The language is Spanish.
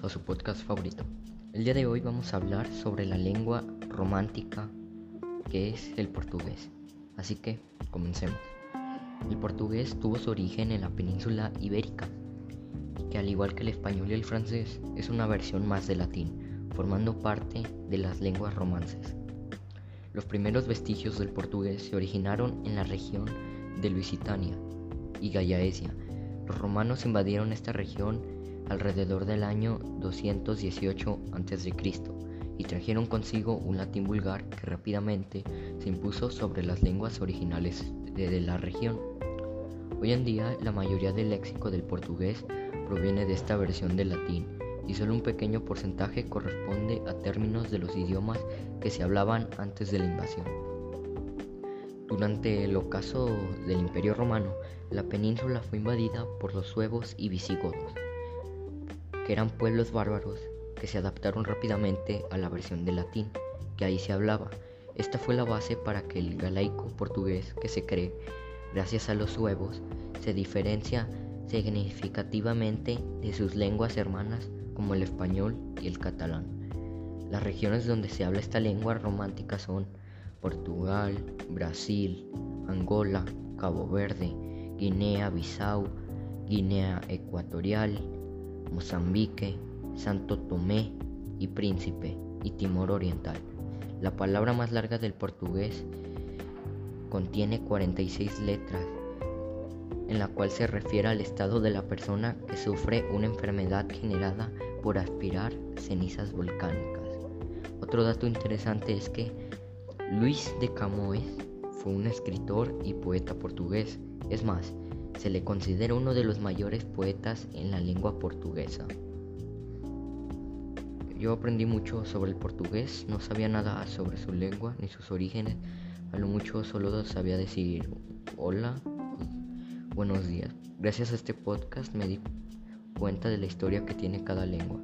a su podcast favorito. El día de hoy vamos a hablar sobre la lengua romántica que es el portugués. Así que comencemos. El portugués tuvo su origen en la península ibérica, que al igual que el español y el francés es una versión más del latín, formando parte de las lenguas romances. Los primeros vestigios del portugués se originaron en la región de Lusitania y Gallaesia. Los romanos invadieron esta región alrededor del año 218 a.C. y trajeron consigo un latín vulgar que rápidamente se impuso sobre las lenguas originales de la región. Hoy en día la mayoría del léxico del portugués proviene de esta versión del latín y solo un pequeño porcentaje corresponde a términos de los idiomas que se hablaban antes de la invasión. Durante el ocaso del Imperio Romano, la península fue invadida por los suevos y visigodos eran pueblos bárbaros que se adaptaron rápidamente a la versión del latín que ahí se hablaba. Esta fue la base para que el galaico portugués que se cree, gracias a los suevos, se diferencia significativamente de sus lenguas hermanas como el español y el catalán. Las regiones donde se habla esta lengua romántica son Portugal, Brasil, Angola, Cabo Verde, Guinea-Bissau, Guinea Ecuatorial, Mozambique, Santo Tomé y Príncipe y Timor Oriental. La palabra más larga del portugués contiene 46 letras, en la cual se refiere al estado de la persona que sufre una enfermedad generada por aspirar cenizas volcánicas. Otro dato interesante es que Luis de Camões fue un escritor y poeta portugués. Es más, se le considera uno de los mayores poetas en la lengua portuguesa. Yo aprendí mucho sobre el portugués, no sabía nada sobre su lengua ni sus orígenes, a lo mucho solo sabía decir hola, buenos días. Gracias a este podcast me di cuenta de la historia que tiene cada lengua.